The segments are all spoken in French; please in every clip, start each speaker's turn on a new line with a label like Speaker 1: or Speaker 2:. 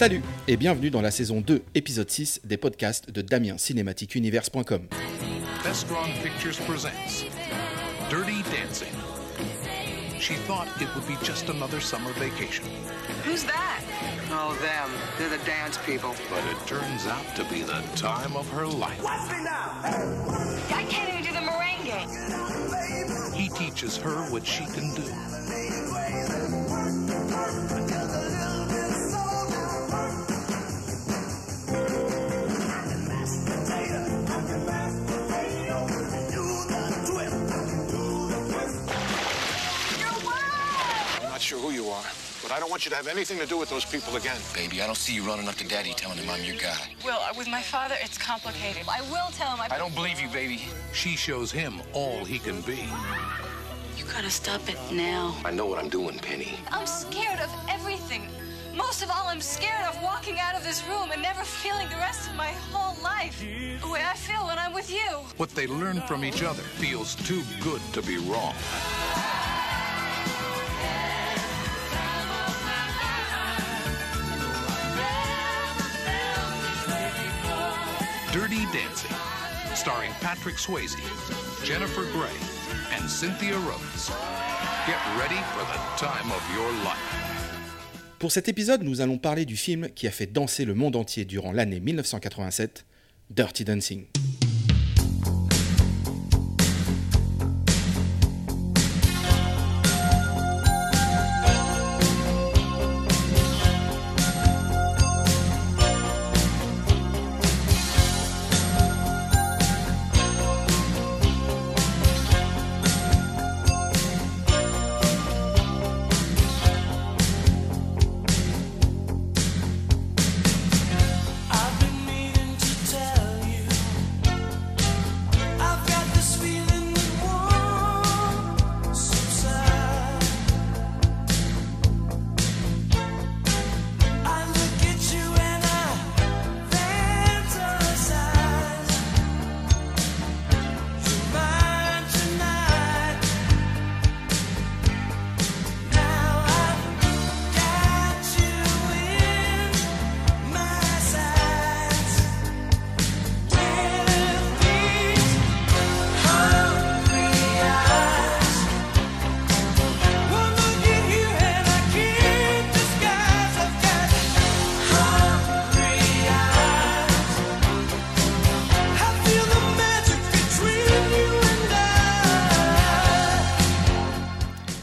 Speaker 1: Salut et bienvenue dans la saison 2, épisode 6 des podcasts de Damien Cinématiqueunivers.com.
Speaker 2: Best Drawn Pictures presents Dirty Dancing. She thought it would be just another summer vacation,
Speaker 3: Who's that?
Speaker 4: Oh, them. They're the dance people.
Speaker 2: but it turns out to be the time of her life.
Speaker 3: I can't even do the merengue.
Speaker 2: He teaches her what she can do.
Speaker 5: Who you are, but I don't want you to have anything to do with those people again.
Speaker 6: Baby, I don't see you running up to daddy telling him I'm your guy.
Speaker 3: Will, uh, with my father, it's complicated. I will tell him. I,
Speaker 6: I don't believe you, baby.
Speaker 2: She shows him all he can be.
Speaker 3: You gotta stop it now.
Speaker 6: I know what I'm doing, Penny.
Speaker 7: I'm scared of everything. Most of all, I'm scared of walking out of this room and never feeling the rest of my whole life the way I feel when I'm with you.
Speaker 2: What they learn from each other feels too good to be wrong. Dancing, starring Patrick Swayze, Jennifer Grey, and Cynthia Rhodes. Get ready for the time of your life.
Speaker 1: Pour cet épisode, nous allons parler du film qui a fait danser le monde entier durant l'année 1987, Dirty Dancing.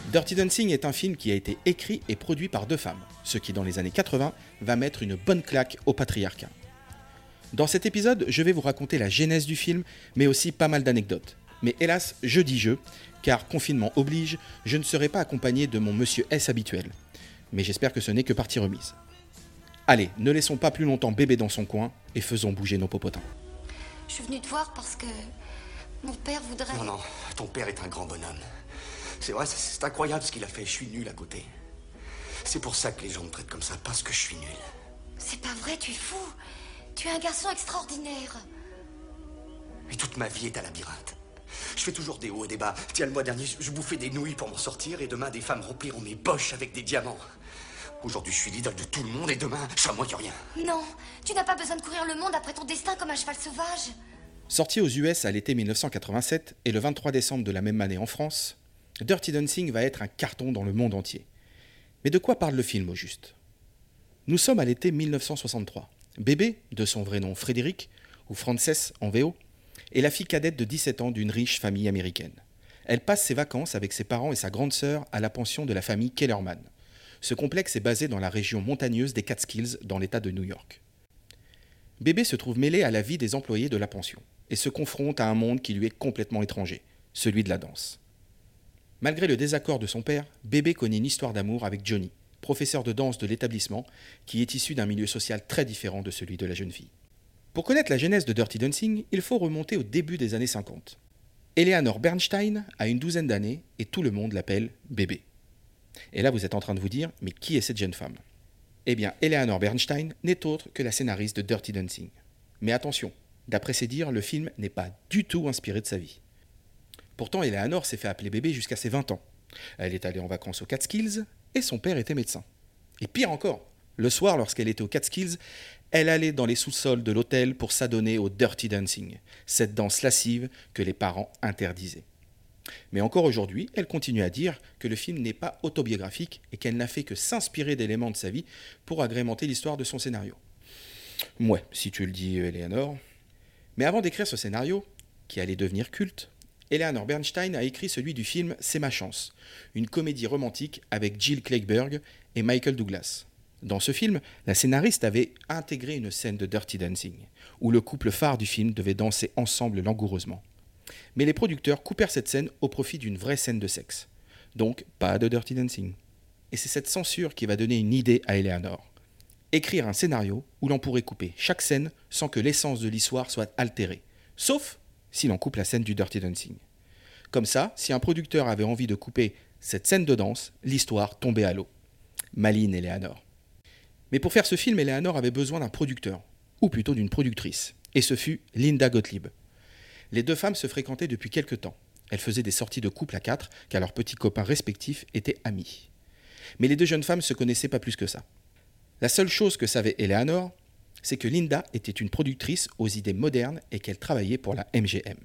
Speaker 1: Dirty Dancing est un film qui a été écrit et produit par deux femmes, ce qui dans les années 80 va mettre une bonne claque au patriarcat. Dans cet épisode, je vais vous raconter la genèse du film, mais aussi pas mal d'anecdotes. Mais hélas, je dis je, car confinement oblige, je ne serai pas accompagné de mon monsieur S habituel. Mais j'espère que ce n'est que partie remise. Allez, ne laissons pas plus longtemps bébé dans son coin et faisons bouger nos popotins.
Speaker 7: Je suis venue te voir parce que mon père voudrait.
Speaker 8: Non, non, ton père est un grand bonhomme. C'est vrai, c'est- incroyable ce qu'il a fait. Je suis nul à côté. C'est pour ça que les gens me traitent comme ça, parce que je suis nul.
Speaker 7: C'est pas vrai, tu es fou. Tu es un garçon extraordinaire.
Speaker 8: Et toute ma vie est un labyrinthe. Je fais toujours des hauts et des bas. Tiens, le mois dernier, je- je bouffais des nouilles pour m'en sortir, et demain, des femmes rempliront mes poches avec des diamants. Aujourd'hui, je suis l'idole de tout le monde, et demain, je serai moins que rien.
Speaker 7: Non, tu n'as pas besoin de courir le monde après ton destin comme un cheval sauvage.
Speaker 1: Sorti aux US à l'été 1987 et le 23 décembre de la même année en France, Dirty Dancing va être un carton dans le monde entier. Mais de quoi parle le film au juste? Nous sommes à l'été 1963. Bébé, de son vrai nom Frédéric, ou Frances en VO, est la fille cadette de 17 ans d'une riche famille américaine. Elle passe ses vacances avec ses parents et sa grande sœur à la pension de la famille Kellerman. Ce complexe est basé dans la région montagneuse des Catskills, dans l'État de New York. Bébé se trouve mêlé à la vie des employés de la pension et se confronte à un monde qui lui est complètement étranger, celui de la danse. Malgré le désaccord de son père, Bébé connaît une histoire d'amour avec Johnny, professeur de danse de l'établissement, qui est issu d'un milieu social très différent de celui de la jeune fille. Pour connaître la genèse de Dirty Dancing, il faut remonter au début des années 50. Eleanor Bernstein a une douzaine d'années et tout le monde l'appelle Bébé. Et là, vous êtes en train de vous dire, mais qui est cette jeune femme? Eh bien, Eleanor Bernstein n'est autre que la scénariste de Dirty Dancing. Mais attention, d'après ses dires, le film n'est pas du tout inspiré de sa vie. Pourtant, Eleanor s'est fait appeler bébé jusqu'à ses 20 ans. Elle est allée en vacances aux Catskills et son père était médecin. Et pire encore, Le soir, lorsqu'elle était au Catskills, elle allait dans les sous-sols de l'hôtel pour s'adonner au dirty dancing, cette danse lascive que les parents interdisaient. Mais encore aujourd'hui, elle continue à dire que le film n'est pas autobiographique et qu'elle n'a fait que s'inspirer d'éléments de sa vie pour agrémenter l'histoire de son scénario. Ouais, si tu le dis, Eleanor. Mais avant d'écrire ce scénario, qui allait devenir culte, Eleanor Bernstein a écrit celui du film C'est ma chance, une comédie romantique avec Jill Clegg et Michael Douglas. Dans ce film, la scénariste avait intégré une scène de Dirty Dancing, où le couple phare du film devait danser ensemble langoureusement. Mais les producteurs coupèrent cette scène au profit d'une vraie scène de sexe. Donc, pas de Dirty Dancing. Et c'est cette censure qui va donner une idée à Eleanor. Écrire un scénario où l'on pourrait couper chaque scène sans que l'essence de l'histoire soit altérée. Sauf si l'on coupe la scène du Dirty Dancing. Comme ça, si un producteur avait envie de couper cette scène de danse, l'histoire tombait à l'eau. Maline Eleanor. Mais pour faire ce film, Eleanor avait besoin d'un producteur, ou plutôt d'une productrice, et ce fut Linda Gottlieb. Les deux femmes se fréquentaient depuis quelque temps. Elles faisaient des sorties de couple à quatre, car leurs petits copains respectifs étaient amis. Mais les deux jeunes femmes se connaissaient pas plus que ça. La seule chose que savait Eleanor, c'est que Linda était une productrice aux idées modernes et qu'elle travaillait pour la MGM.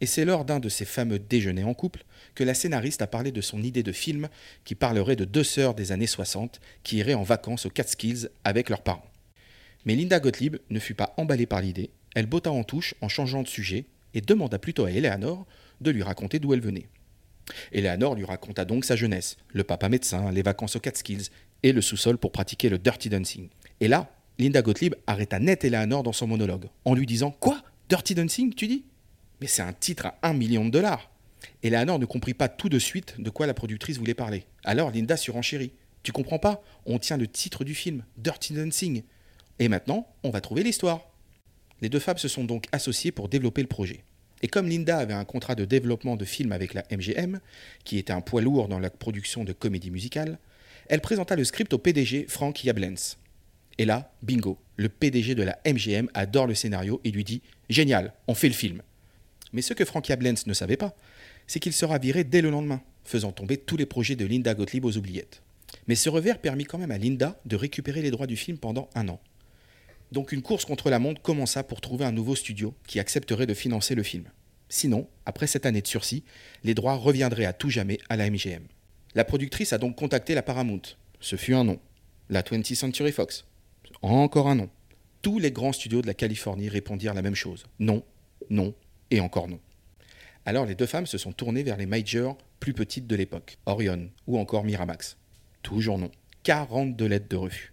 Speaker 1: Et c'est lors d'un de ces fameux déjeuners en couple que la scénariste a parlé de son idée de film qui parlerait de deux sœurs des années 60 qui iraient en vacances aux Catskills avec leurs parents. Mais Linda Gottlieb ne fut pas emballée par l'idée, elle botta en touche en changeant de sujet et demanda plutôt à Eleanor de lui raconter d'où elle venait. Eleanor lui raconta donc sa jeunesse, le papa médecin, les vacances aux Catskills et le sous-sol pour pratiquer le dirty dancing. Et là, Linda Gottlieb arrêta net Eleanor dans son monologue, en lui disant Quoi? Dirty dancing, tu dis? Mais c'est un titre à un million de dollars Eleanor ne comprit pas tout de suite de quoi la productrice voulait parler. Alors Linda surenchérit. Tu comprends pas? On tient le titre du film, Dirty Dancing. Et maintenant, on va trouver l'histoire. Les deux femmes se sont donc associées pour développer le projet. Et comme Linda avait un contrat de développement de film avec la MGM, qui était un poids lourd dans la production de comédies musicales, elle présenta le script au PDG Frank Yablens. Et là, bingo, le PDG de la MGM adore le scénario et lui dit Génial, on fait le film. Mais ce que Frank Yablens ne savait pas, c'est qu'il sera viré dès le lendemain, faisant tomber tous les projets de Linda Gottlieb aux oubliettes. Mais ce revers permit quand même à Linda de récupérer les droits du film pendant un an. Donc une course contre la montre commença pour trouver un nouveau studio qui accepterait de financer le film. Sinon, après cette année de sursis, les droits reviendraient à tout jamais à la MGM. La productrice a donc contacté la Paramount. Ce fut un nom. La 20th Century Fox. Encore un nom. Tous les grands studios de la Californie répondirent la même chose. Non, non et encore non. Alors les deux femmes se sont tournées vers les majors plus petites de l'époque, Orion ou encore Miramax. Toujours non. 42 lettres de refus.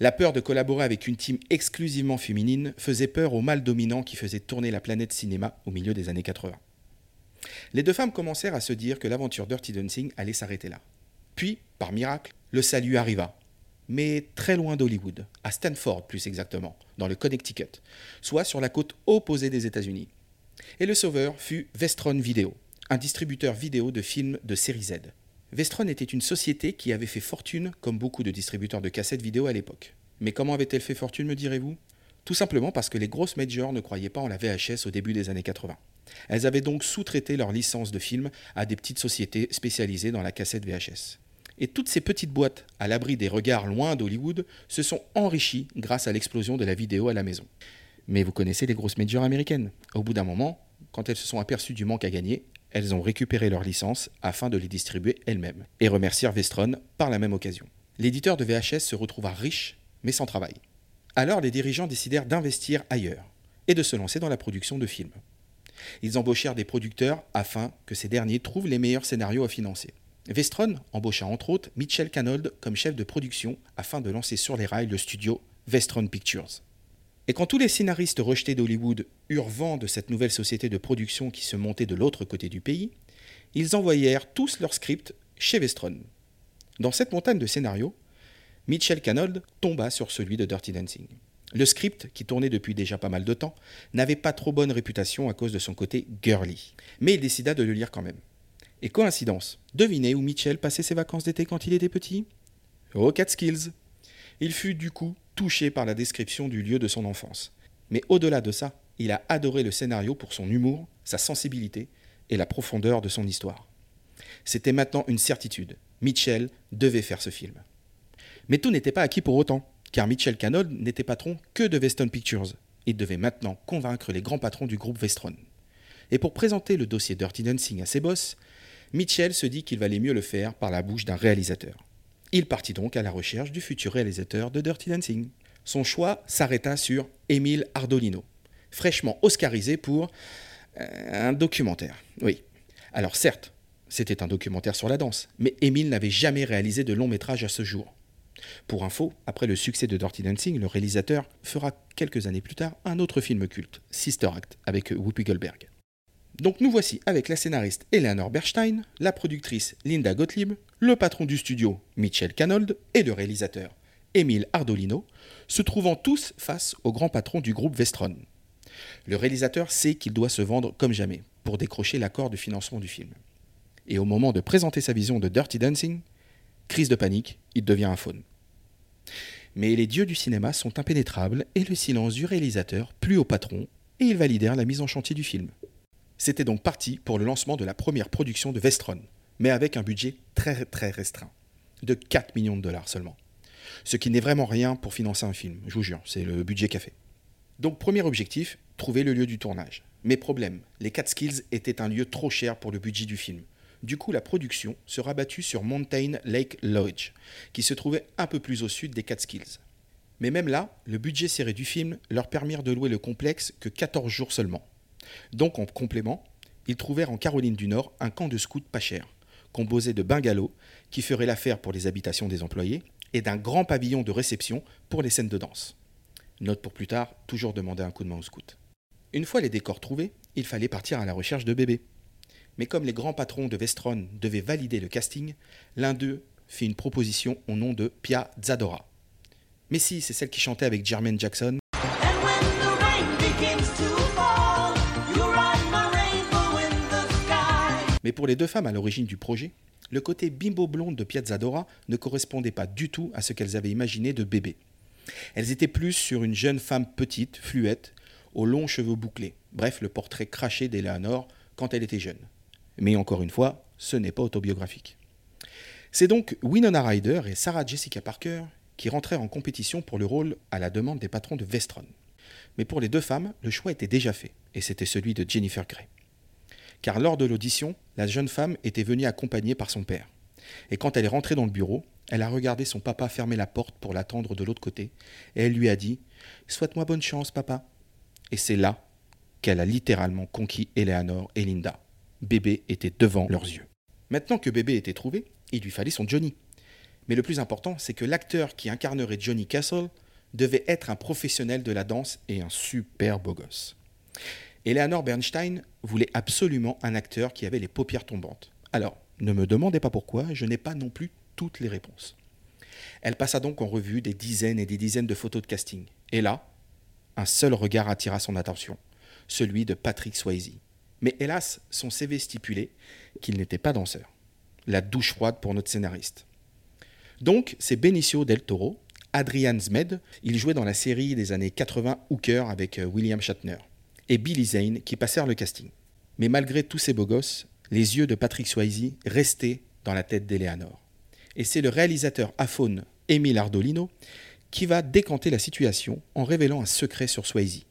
Speaker 1: La peur de collaborer avec une team exclusivement féminine faisait peur au mal dominant qui faisait tourner la planète cinéma au milieu des années 80. Les deux femmes commencèrent à se dire que l'aventure Dirty Dancing allait s'arrêter là. Puis, par miracle, le salut arriva. Mais très loin d'Hollywood, à Stanford plus exactement, dans le Connecticut, soit sur la côte opposée des États-Unis. Et le sauveur fut Vestron Video, un distributeur vidéo de films de série Z. Vestron était une société qui avait fait fortune comme beaucoup de distributeurs de cassettes vidéo à l'époque. Mais comment avait-elle fait fortune, me direz-vous? Tout simplement parce que les grosses majors ne croyaient pas en la VHS au début des années 80. Elles avaient donc sous-traité leur licence de films à des petites sociétés spécialisées dans la cassette VHS. Et toutes ces petites boîtes, à l'abri des regards loin d'Hollywood, se sont enrichies grâce à l'explosion de la vidéo à la maison. Mais vous connaissez les grosses majors américaines. Au bout d'un moment, quand elles se sont aperçues du manque à gagner, elles ont récupéré leurs licences afin de les distribuer elles-mêmes, et remercièrent Vestron par la même occasion. L'éditeur de VHS se retrouva riche, mais sans travail. Alors les dirigeants décidèrent d'investir ailleurs, et de se lancer dans la production de films. Ils embauchèrent des producteurs afin que ces derniers trouvent les meilleurs scénarios à financer. Vestron embaucha entre autres Mitchell Canold comme chef de production afin de lancer sur les rails le studio Vestron Pictures. Et quand tous les scénaristes rejetés d'Hollywood eurent vent de cette nouvelle société de production qui se montait de l'autre côté du pays, ils envoyèrent tous leurs scripts chez Vestron. Dans cette montagne de scénarios, Mitchell Canold tomba sur celui de Dirty Dancing. Le script, qui tournait depuis déjà pas mal de temps, n'avait pas trop bonne réputation à cause de son côté girly. Mais il décida de le lire quand même. Et coïncidence, devinez où Mitchell passait ses vacances d'été quand il était petit? Au Catskills. Il fut du coup touché par la description du lieu de son enfance. Mais au-delà de ça, il a adoré le scénario pour son humour, sa sensibilité et la profondeur de son histoire. C'était maintenant une certitude. Mitchell devait faire ce film. Mais tout n'était pas acquis pour autant, car Mitchell Canold n'était patron que de Weston Pictures. Il devait maintenant convaincre les grands patrons du groupe Vestron. Et pour présenter le dossier Dirty Dancing à ses boss, Mitchell se dit qu'il valait mieux le faire par la bouche d'un réalisateur. Il partit donc à la recherche du futur réalisateur de Dirty Dancing. Son choix s'arrêta sur Émile Ardolino, fraîchement oscarisé pour euh, un documentaire. Oui. Alors certes, c'était un documentaire sur la danse, mais Émile n'avait jamais réalisé de long métrage à ce jour. Pour info, après le succès de Dirty Dancing, le réalisateur fera quelques années plus tard un autre film culte, Sister Act, avec Whoopi Goldberg. Donc nous voici avec la scénariste Eleanor Bernstein, la productrice Linda Gottlieb, le patron du studio Mitchell Canold et le réalisateur Émile Ardolino, se trouvant tous face au grand patron du groupe Vestron. Le réalisateur sait qu'il doit se vendre comme jamais pour décrocher l'accord de financement du film. Et au moment de présenter sa vision de Dirty Dancing, crise de panique, il devient un faune. Mais les dieux du cinéma sont impénétrables et le silence du réalisateur plut au patron et ils validèrent la mise en chantier du film. C'était donc parti pour le lancement de la première production de Vestron, mais avec un budget très très restreint, de 4 millions de dollars seulement. Ce qui n'est vraiment rien pour financer un film, je vous jure, c'est le budget fait. Donc premier objectif, trouver le lieu du tournage. Mais problème, les Catskills étaient un lieu trop cher pour le budget du film. Du coup, la production se rabattit sur Mountain Lake Lodge, qui se trouvait un peu plus au sud des Catskills. Mais même là, le budget serré du film leur permirent de louer le complexe que 14 jours seulement. Donc en complément, ils trouvèrent en Caroline du Nord un camp de scouts pas cher, composé de bungalows qui ferait l'affaire pour les habitations des employés et d'un grand pavillon de réception pour les scènes de danse. Note pour plus tard, toujours demander un coup de main aux scouts. Une fois les décors trouvés, il fallait partir à la recherche de bébés. Mais comme les grands patrons de Vestron devaient valider le casting, l'un d'eux fit une proposition au nom de Pia Zadora. Mais si, c'est celle qui chantait avec Jermaine Jackson. Mais pour les deux femmes à l'origine du projet, le côté bimbo blonde de Piazzadora ne correspondait pas du tout à ce qu'elles avaient imaginé de bébé. Elles étaient plus sur une jeune femme petite, fluette, aux longs cheveux bouclés. Bref, le portrait craché d'Eleanor quand elle était jeune. Mais encore une fois, ce n'est pas autobiographique. C'est donc Winona Ryder et Sarah Jessica Parker qui rentrèrent en compétition pour le rôle à la demande des patrons de Vestron. Mais pour les deux femmes, le choix était déjà fait, et c'était celui de Jennifer Grey. Car lors de l'audition, la jeune femme était venue accompagnée par son père. Et quand elle est rentrée dans le bureau, elle a regardé son papa fermer la porte pour l'attendre de l'autre côté, et elle lui a dit Souhaite-moi bonne chance, papa. Et c'est là qu'elle a littéralement conquis Eleanor et Linda. Bébé était devant leurs yeux. Maintenant que bébé était trouvé, il lui fallait son Johnny. Mais le plus important, c'est que l'acteur qui incarnerait Johnny Castle devait être un professionnel de la danse et un super beau gosse. Eleanor Bernstein voulait absolument un acteur qui avait les paupières tombantes. Alors, ne me demandez pas pourquoi, je n'ai pas non plus toutes les réponses. Elle passa donc en revue des dizaines et des dizaines de photos de casting. Et là, un seul regard attira son attention, celui de Patrick Swayze. Mais hélas, son CV stipulait qu'il n'était pas danseur. La douche froide pour notre scénariste. Donc, c'est Benicio del Toro, Adrian Zmed, il jouait dans la série des années 80 Hooker avec euh, William Shatner, et Billy Zane qui passèrent le casting. Mais malgré tous ces beaux gosses, les yeux de Patrick Swayze restaient dans la tête d'Eleanor. Et c'est le réalisateur aphone Emile Ardolino qui va décanter la situation en révélant un secret sur Swayze.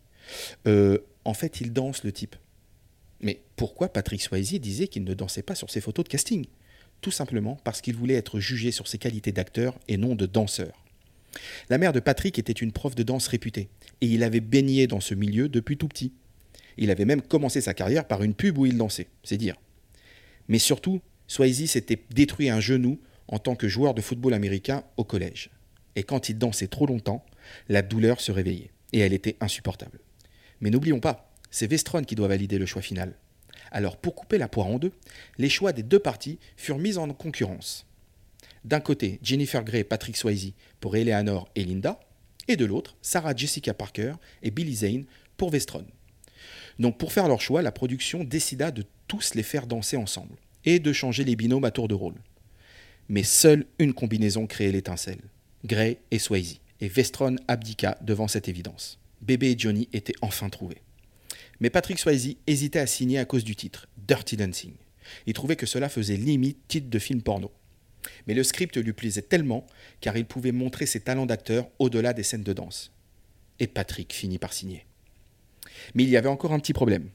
Speaker 1: Euh, en fait, il danse le type. Mais pourquoi Patrick Swayze disait qu'il ne dansait pas sur ses photos de casting? Tout simplement parce qu'il voulait être jugé sur ses qualités d'acteur et non de danseur. La mère de Patrick était une prof de danse réputée, et il avait baigné dans ce milieu depuis tout petit. Il avait même commencé sa carrière par une pub où il dansait, c'est dire. Mais surtout, Swayze s'était détruit un genou en tant que joueur de football américain au collège. Et quand il dansait trop longtemps, la douleur se réveillait, et elle était insupportable. Mais n'oublions pas, c'est Vestron qui doit valider le choix final. Alors pour couper la poire en deux, les choix des deux parties furent mis en concurrence. D'un côté, Jennifer Grey et Patrick Swayze pour Eleanor et Linda, et de l'autre, Sarah Jessica Parker et Billy Zane pour Vestron. Donc pour faire leur choix, la production décida de tous les faire danser ensemble et de changer les binômes à tour de rôle. Mais seule une combinaison créait l'étincelle, Grey et Swayze, et Vestron abdiqua devant cette évidence. Bébé et Johnny étaient enfin trouvés. Mais Patrick Swayze hésitait à signer à cause du titre, Dirty Dancing. Il trouvait que cela faisait limite titre de film porno. Mais le script lui plaisait tellement car il pouvait montrer ses talents d'acteur au-delà des scènes de danse. Et Patrick finit par signer. Mais il y avait encore un petit problème.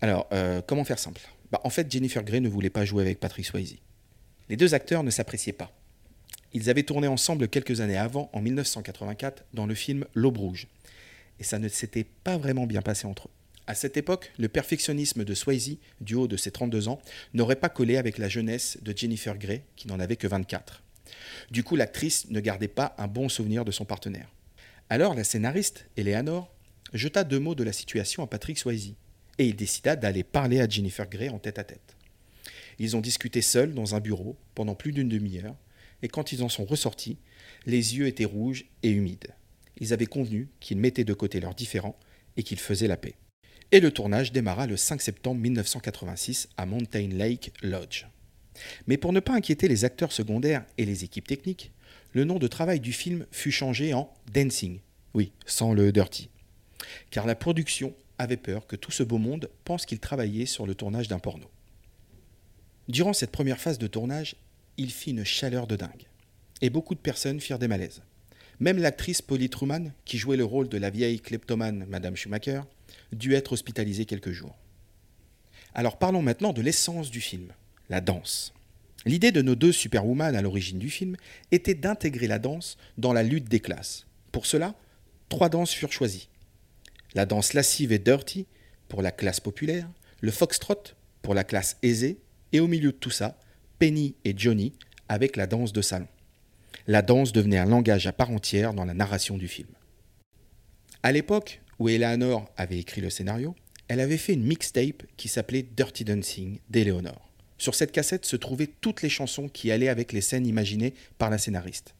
Speaker 1: Alors, euh, comment faire simple? Bah, En fait, Jennifer Grey ne voulait pas jouer avec Patrick Swayze. Les deux acteurs ne s'appréciaient pas. Ils avaient tourné ensemble quelques années avant, en 1984, dans le film L'Aube Rouge. Et ça ne s'était pas vraiment bien passé entre eux. À cette époque, le perfectionnisme de Swayze, du haut de ses 32 ans, n'aurait pas collé avec la jeunesse de Jennifer Grey, qui n'en avait que 24. Du coup, l'actrice ne gardait pas un bon souvenir de son partenaire. Alors, la scénariste, Eleanor, jeta deux mots de la situation à Patrick Swayze, et il décida d'aller parler à Jennifer Grey en tête à tête. Ils ont discuté seuls dans un bureau pendant plus d'une demi-heure, et quand ils en sont ressortis, les yeux étaient rouges et humides. Ils avaient convenu qu'ils mettaient de côté leurs différends et qu'ils faisaient la paix. Et le tournage démarra le 5 septembre 1986 à Mountain Lake Lodge. Mais pour ne pas inquiéter les acteurs secondaires et les équipes techniques, le nom de travail du film fut changé en Dancing, oui, sans le dirty. Car la production avait peur que tout ce beau monde pense qu'il travaillait sur le tournage d'un porno. Durant cette première phase de tournage, il fit une chaleur de dingue. Et beaucoup de personnes firent des malaises. Même l'actrice Polly Truman, qui jouait le rôle de la vieille kleptomane Madame Schumacher, dut être hospitalisée quelques jours. Alors parlons maintenant de l'essence du film, la danse. L'idée de nos deux superwoman à l'origine du film était d'intégrer la danse dans la lutte des classes. Pour cela, trois danses furent choisies. La danse lascive et dirty pour la classe populaire, le foxtrot pour la classe aisée, et au milieu de tout ça, Penny et Johnny avec la danse de salon. La danse devenait un langage à part entière dans la narration du film. À l'époque où Eleanor avait écrit le scénario, elle avait fait une mixtape qui s'appelait Dirty Dancing d'Eleanor. Sur cette cassette se trouvaient toutes les chansons qui allaient avec les scènes imaginées par la scénariste.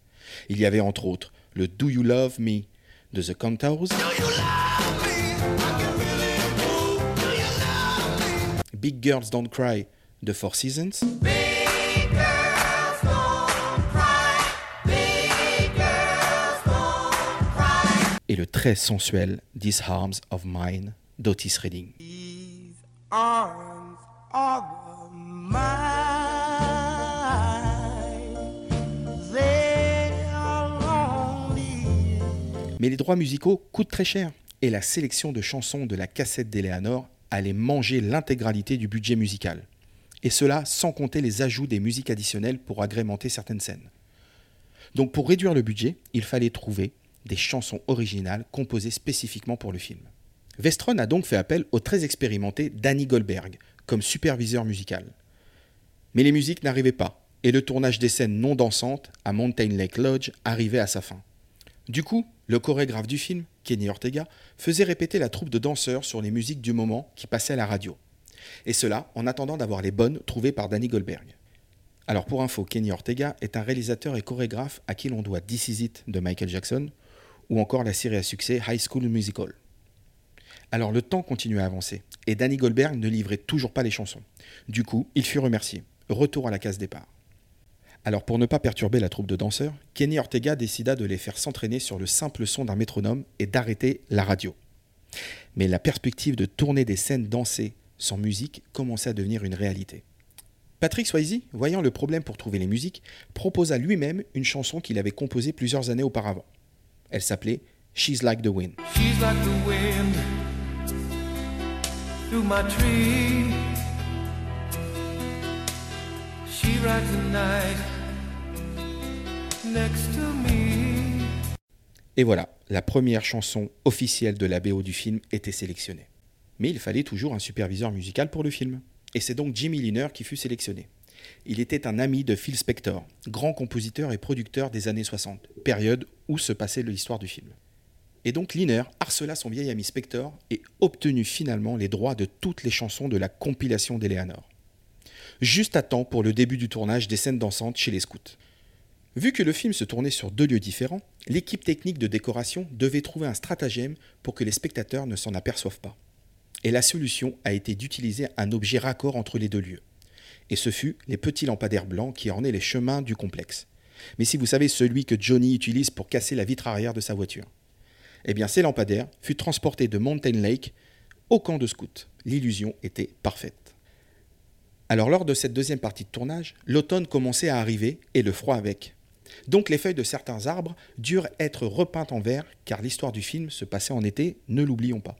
Speaker 1: Il y avait entre autres le Do You Love Me de The Contours, Big Girls Don't Cry de Four Seasons, et le très sensuel These Arms of Mine d'Otis Redding. Mais les droits musicaux coûtent très cher, et la sélection de chansons de la cassette d'Eleanor allait manger l'intégralité du budget musical. Et cela sans compter les ajouts des musiques additionnelles pour agrémenter certaines scènes. Donc pour réduire le budget, il fallait trouver des chansons originales composées spécifiquement pour le film. Vestron a donc fait appel au très expérimenté Danny Goldberg comme superviseur musical. Mais les musiques n'arrivaient pas, et le tournage des scènes non dansantes à Mountain Lake Lodge arrivait à sa fin. Du coup, le chorégraphe du film, Kenny Ortega, faisait répéter la troupe de danseurs sur les musiques du moment qui passaient à la radio. Et cela en attendant d'avoir les bonnes trouvées par Danny Goldberg. Alors pour info, Kenny Ortega est un réalisateur et chorégraphe à qui l'on doit This Is It de Michael Jackson ou encore la série à succès High School Musical. Alors le temps continuait à avancer et Danny Goldberg ne livrait toujours pas les chansons. Du coup, il fut remercié. Retour à la case départ. Alors pour ne pas perturber la troupe de danseurs, Kenny Ortega décida de les faire s'entraîner sur le simple son d'un métronome et d'arrêter la radio. Mais la perspective de tourner des scènes dansées sans musique commençait à devenir une réalité. Patrick Swayze, voyant le problème pour trouver les musiques, proposa lui-même une chanson qu'il avait composée plusieurs années auparavant. Elle s'appelait She's Like the Wind. Et voilà, la première chanson officielle de la BO du film était sélectionnée. Mais il fallait toujours un superviseur musical pour le film. Et c'est donc Jimmy Liner qui fut sélectionné. Il était un ami de Phil Spector, grand compositeur et producteur des années 60, période où se passait l'histoire du film. Et donc Liner harcela son vieil ami Spector et obtenu finalement les droits de toutes les chansons de la compilation d'Eleanor. Juste à temps pour le début du tournage des scènes dansantes chez les scouts. Vu que le film se tournait sur deux lieux différents, l'équipe technique de décoration devait trouver un stratagème pour que les spectateurs ne s'en aperçoivent pas. Et la solution a été d'utiliser un objet raccord entre les deux lieux. Et ce fut les petits lampadaires blancs qui ornaient les chemins du complexe. Mais si vous savez celui que Johnny utilise pour casser la vitre arrière de sa voiture, eh bien ces lampadaires furent transportés de Mountain Lake au camp de scouts. L'illusion était parfaite. Alors lors de cette deuxième partie de tournage, l'automne commençait à arriver et le froid avec. Donc les feuilles de certains arbres durent être repeintes en vert car l'histoire du film se passait en été, ne l'oublions pas.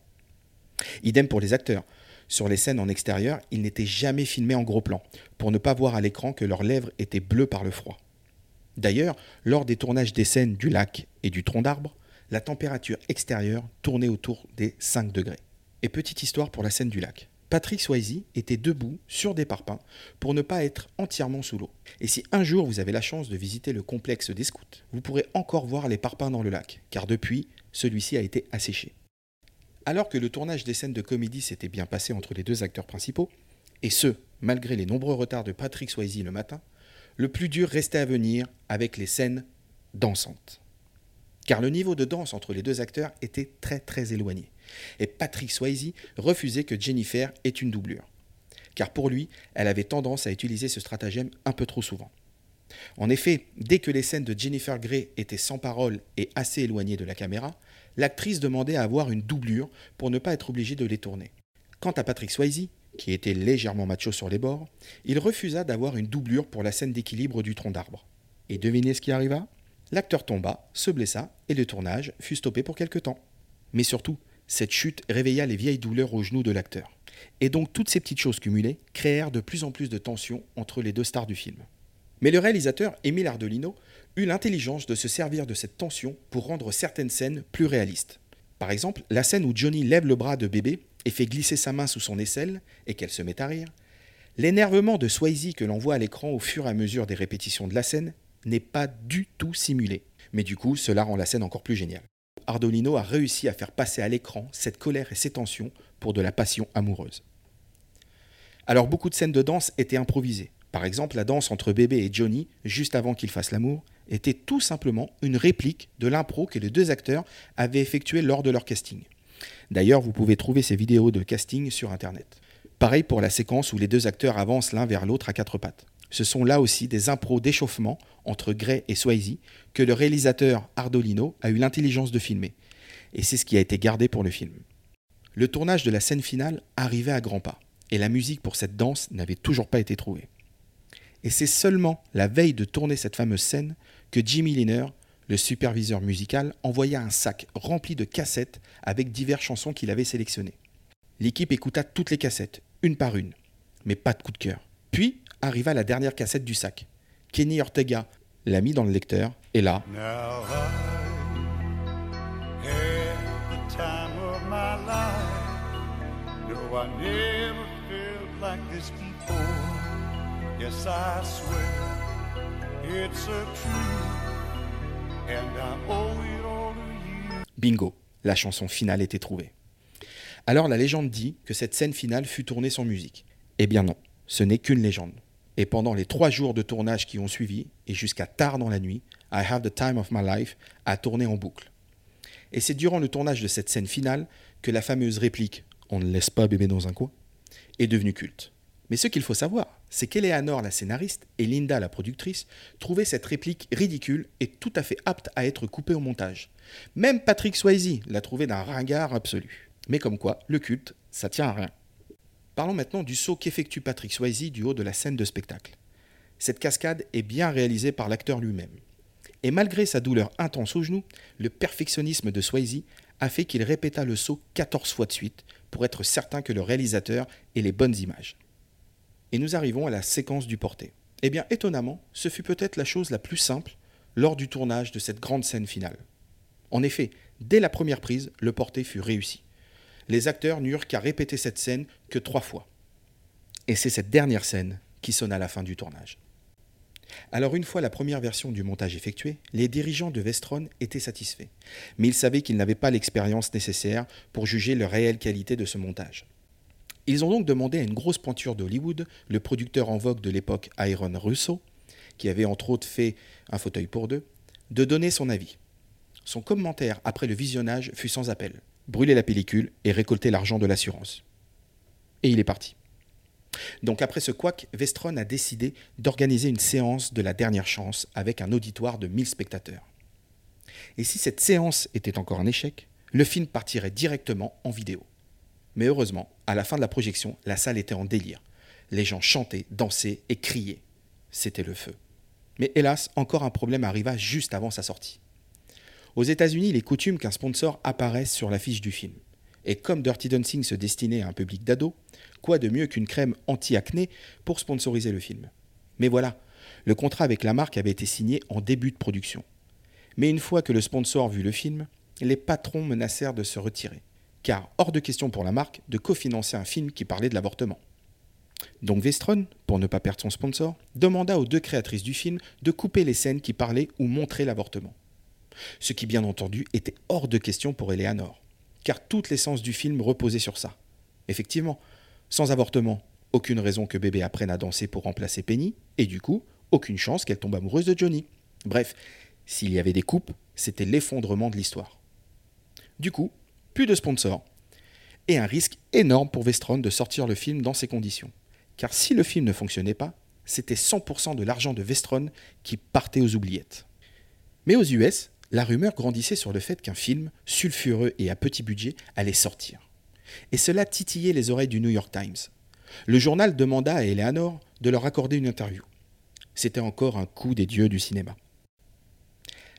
Speaker 1: Idem pour les acteurs. Sur les scènes en extérieur, ils n'étaient jamais filmés en gros plan, pour ne pas voir à l'écran que leurs lèvres étaient bleues par le froid. D'ailleurs, lors des tournages des scènes du lac et du tronc d'arbre, la température extérieure tournait autour des 5 degrés. Et petite histoire pour la scène du lac. Patrick Swayze était debout sur des parpaings pour ne pas être entièrement sous l'eau. Et si un jour vous avez la chance de visiter le complexe des scouts, vous pourrez encore voir les parpaings dans le lac, car depuis, celui-ci a été asséché. Alors que le tournage des scènes de comédie s'était bien passé entre les deux acteurs principaux, et ce, malgré les nombreux retards de Patrick Swayze le matin, le plus dur restait à venir avec les scènes dansantes. Car le niveau de danse entre les deux acteurs était très très éloigné. Et Patrick Swayze refusait que Jennifer ait une doublure. Car pour lui, elle avait tendance à utiliser ce stratagème un peu trop souvent. En effet, dès que les scènes de Jennifer Grey étaient sans parole et assez éloignées de la caméra, l'actrice demandait à avoir une doublure pour ne pas être obligée de les tourner. Quant à Patrick Swayze, qui était légèrement macho sur les bords, il refusa d'avoir une doublure pour la scène d'équilibre du tronc d'arbre. Et devinez ce qui arriva? L'acteur tomba, se blessa et le tournage fut stoppé pour quelque temps. Mais surtout, cette chute réveilla les vieilles douleurs aux genoux de l'acteur. Et donc toutes ces petites choses cumulées créèrent de plus en plus de tensions entre les deux stars du film. Mais le réalisateur, Émile Ardolino, eut l'intelligence de se servir de cette tension pour rendre certaines scènes plus réalistes. Par exemple, la scène où Johnny lève le bras de bébé et fait glisser sa main sous son aisselle et qu'elle se met à rire. L'énervement de Swayze que l'on voit à l'écran au fur et à mesure des répétitions de la scène n'est pas du tout simulé. Mais du coup, cela rend la scène encore plus géniale. Ardolino a réussi à faire passer à l'écran cette colère et ces tensions pour de la passion amoureuse. Alors beaucoup de scènes de danse étaient improvisées. Par exemple, la danse entre bébé et Johnny, juste avant qu'ils fassent l'amour, était tout simplement une réplique de l'impro que les deux acteurs avaient effectué lors de leur casting. D'ailleurs, vous pouvez trouver ces vidéos de casting sur Internet. Pareil pour la séquence où les deux acteurs avancent l'un vers l'autre à quatre pattes. Ce sont là aussi des impros d'échauffement entre Gray et Swayze que le réalisateur Ardolino a eu l'intelligence de filmer. Et c'est ce qui a été gardé pour le film. Le tournage de la scène finale arrivait à grands pas, et la musique pour cette danse n'avait toujours pas été trouvée. Et c'est seulement la veille de tourner cette fameuse scène que Jimmy Liner, le superviseur musical, envoya un sac rempli de cassettes avec diverses chansons qu'il avait sélectionnées. L'équipe écouta toutes les cassettes, une par une, mais pas de coup de cœur. Puis arriva la dernière cassette du sac. Kenny Ortega l'a mis dans le lecteur, et là.
Speaker 9: Yes, I swear it's a truth, and I owe it all to you.
Speaker 1: bingo, la chanson finale était trouvée. Alors la légende dit que cette scène finale fut tournée sans musique. Eh bien non, ce n'est qu'une légende. Et pendant les trois jours de tournage qui ont suivi, et jusqu'à tard dans la nuit, I Have the Time of My Life a tourné en boucle. Et c'est durant le tournage de cette scène finale que la fameuse réplique On ne laisse pas bébé dans un coin est devenue culte. Mais ce qu'il faut savoir, c'est qu'Eleanor, la scénariste, et Linda, la productrice, trouvaient cette réplique ridicule et tout à fait apte à être coupée au montage. Même Patrick Swayze l'a trouvée d'un ringard absolu. Mais comme quoi, le culte, ça tient à rien. Parlons maintenant du saut qu'effectue Patrick Swayze du haut de la scène de spectacle. Cette cascade est bien réalisée par l'acteur lui-même. Et malgré sa douleur intense au genou, le perfectionnisme de Swayze a fait qu'il répéta le saut 14 fois de suite pour être certain que le réalisateur ait les bonnes images. Et nous arrivons à la séquence du porté. Eh bien, étonnamment, ce fut peut-être la chose la plus simple lors du tournage de cette grande scène finale. En effet, dès la première prise, le porté fut réussi. Les acteurs n'eurent qu'à répéter cette scène que trois fois. Et c'est cette dernière scène qui sonne à la fin du tournage. Alors une fois la première version du montage effectuée, les dirigeants de Vestron étaient satisfaits, mais ils savaient qu'ils n'avaient pas l'expérience nécessaire pour juger la réelle qualité de ce montage. Ils ont donc demandé à une grosse pointure d'Hollywood, le producteur en vogue de l'époque Aaron Russo, qui avait entre autres fait Un fauteuil pour deux, de donner son avis. Son commentaire après le visionnage fut sans appel. Brûler la pellicule et récolter l'argent de l'assurance. Et il est parti. Donc après ce couac, Vestron a décidé d'organiser une séance de la dernière chance avec un auditoire de 1000 spectateurs. Et si cette séance était encore un échec, le film partirait directement en vidéo. Mais heureusement, à la fin de la projection, la salle était en délire. Les gens chantaient, dansaient et criaient. C'était le feu. Mais hélas, encore un problème arriva juste avant sa sortie. Aux États-Unis, il est coutume qu'un sponsor apparaisse sur l'affiche du film. Et comme Dirty Dancing se destinait à un public d'ados, quoi de mieux qu'une crème anti-acné pour sponsoriser le film? Mais voilà, le contrat avec la marque avait été signé en début de production. Mais une fois que le sponsor vit le film, les patrons menacèrent de se retirer, car hors de question pour la marque de cofinancer un film qui parlait de l'avortement. Donc Vestron, pour ne pas perdre son sponsor, demanda aux deux créatrices du film de couper les scènes qui parlaient ou montraient l'avortement. Ce qui bien entendu était hors de question pour Eleanor, car toute l'essence du film reposait sur ça. Effectivement, sans avortement, aucune raison que bébé apprenne à danser pour remplacer Penny, et du coup, aucune chance qu'elle tombe amoureuse de Johnny. Bref, s'il y avait des coupes, c'était l'effondrement de l'histoire. Du coup, plus de sponsors, et un risque énorme pour Vestron de sortir le film dans ces conditions. Car si le film ne fonctionnait pas, c'était 100% de l'argent de Vestron qui partait aux oubliettes. Mais aux US, la rumeur grandissait sur le fait qu'un film, sulfureux et à petit budget, allait sortir. Et cela titillait les oreilles du New York Times. Le journal demanda à Eleanor de leur accorder une interview. C'était encore un coup des dieux du cinéma.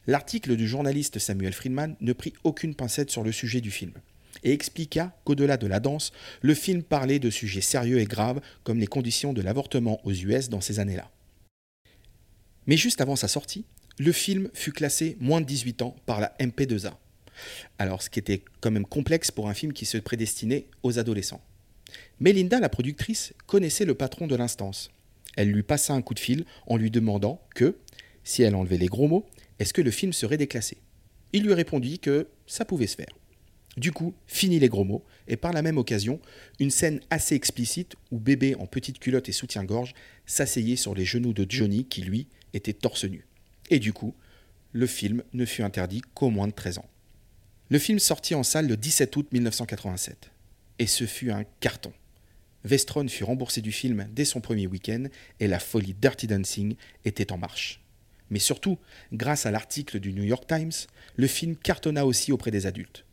Speaker 1: L'article du journaliste Samuel Friedman ne prit aucune pincette sur le sujet du film et expliqua qu'au-delà de la danse, le film parlait de sujets sérieux et graves comme les conditions de l'avortement aux US dans ces années-là. Mais juste avant sa sortie, le film fut classé moins de 18 ans par la MP2A. Alors, ce qui était quand même complexe pour un film qui se prédestinait aux adolescents. Mais Linda, la productrice, connaissait le patron de l'instance. Elle lui passa un coup de fil en lui demandant que, si elle enlevait les gros mots, est-ce que le film serait déclassé? Il lui répondit que ça pouvait se faire. Du coup, fini les gros mots, et par la même occasion, une scène assez explicite où bébé en petite culotte et soutien-gorge s'asseyait sur les genoux de Johnny qui, lui, était torse nu. Et du coup, le film ne fut interdit qu'au moins de 13 ans. Le film sortit en salle le 17 août 1987. Et ce fut un carton. Vestron fut remboursé du film dès son premier week-end et la folie Dirty Dancing était en marche. Mais surtout, grâce à l'article du New York Times, le film cartonna aussi auprès des adultes.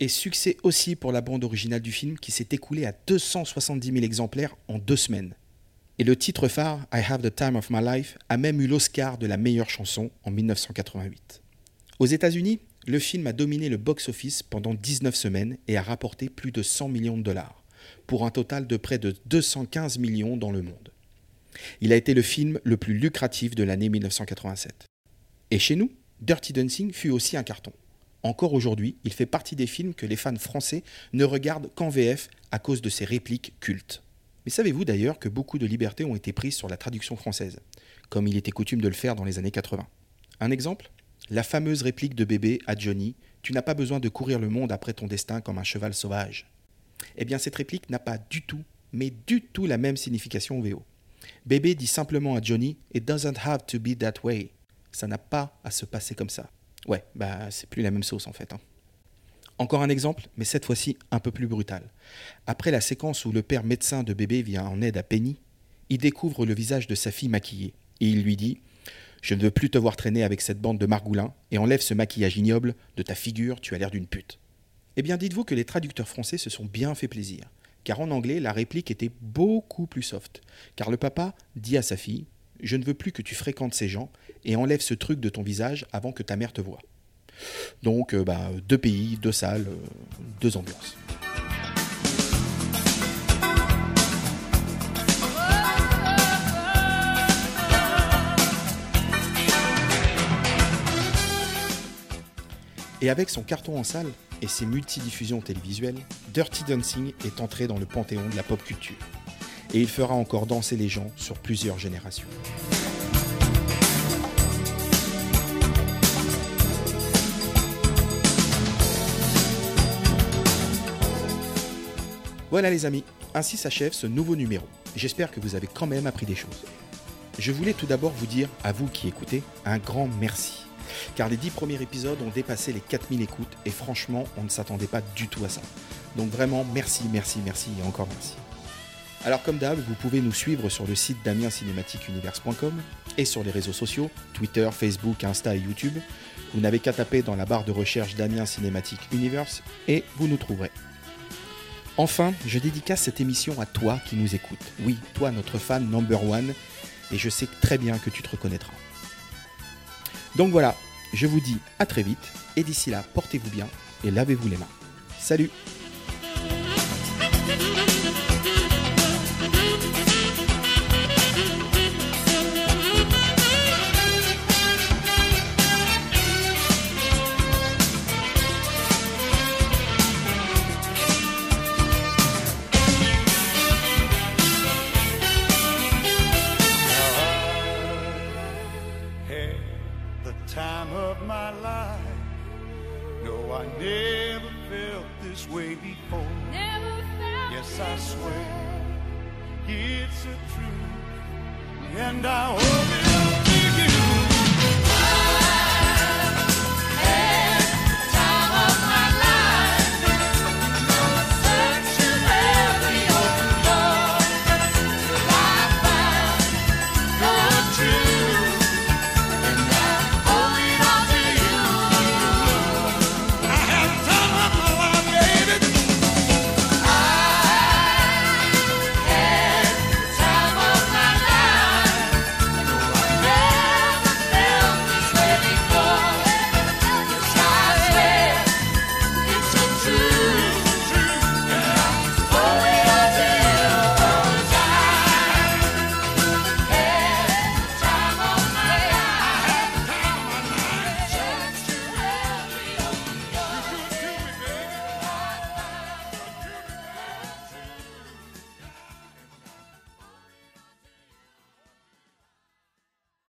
Speaker 1: Et succès aussi pour la bande originale du film qui s'est écoulée à 270 000 exemplaires en deux semaines. Et le titre phare, I Have the Time of My Life, a même eu l'Oscar de la meilleure chanson en 1988. Aux États-Unis, le film a dominé le box-office pendant 19 semaines et a rapporté plus de 100 millions de dollars, pour un total de près de 215 millions dans le monde. Il a été le film le plus lucratif de l'année 1987. Et chez nous, Dirty Dancing fut aussi un carton. Encore aujourd'hui, il fait partie des films que les fans français ne regardent qu'en VF à cause de ses répliques cultes. Mais savez-vous d'ailleurs que beaucoup de libertés ont été prises sur la traduction française, comme il était coutume de le faire dans les années 80 Un exemple? La fameuse réplique de bébé à Johnny Tu n'as pas besoin de courir le monde après ton destin comme un cheval sauvage. Eh bien, cette réplique n'a pas du tout, mais du tout la même signification au VO. Bébé dit simplement à Johnny It doesn't have to be that way. Ça n'a pas à se passer comme ça. Ouais, bah c'est plus la même sauce en fait. Hein. Encore un exemple, mais cette fois-ci un peu plus brutal. Après la séquence où le père médecin de bébé vient en aide à Penny, il découvre le visage de sa fille maquillée et il lui dit Je ne veux plus te voir traîner avec cette bande de margoulins et enlève ce maquillage ignoble de ta figure, tu as l'air d'une pute. Eh bien, dites-vous que les traducteurs français se sont bien fait plaisir, car en anglais, la réplique était beaucoup plus soft. Car le papa dit à sa fille Je ne veux plus que tu fréquentes ces gens et enlève ce truc de ton visage avant que ta mère te voie. Donc, euh, bah, deux pays, deux salles, euh, deux ambiances. Et avec son carton en salle et ses multidiffusions télévisuelles, Dirty Dancing est entré dans le panthéon de la pop culture. Et il fera encore danser les gens sur plusieurs générations. Voilà les amis, ainsi s'achève ce nouveau numéro. J'espère que vous avez quand même appris des choses. Je voulais tout d'abord vous dire, à vous qui écoutez, un grand merci. Car les dix premiers épisodes ont dépassé les 4000 écoutes et franchement, on ne s'attendait pas du tout à ça. Donc vraiment, merci, merci, merci et encore merci. Alors comme d'hab, vous pouvez nous suivre sur le site damiencinématiqueunivers.com et sur les réseaux sociaux, Twitter, Facebook, Insta et YouTube. Vous n'avez qu'à taper dans la barre de recherche Damien Cinématique Universe et vous nous trouverez. Enfin, je dédicace cette émission à toi qui nous écoutes. Oui, toi, notre fan number one, et je sais très bien que tu te reconnaîtras. Donc voilà, je vous dis à très vite, et d'ici là, portez-vous bien et lavez-vous les mains. Salut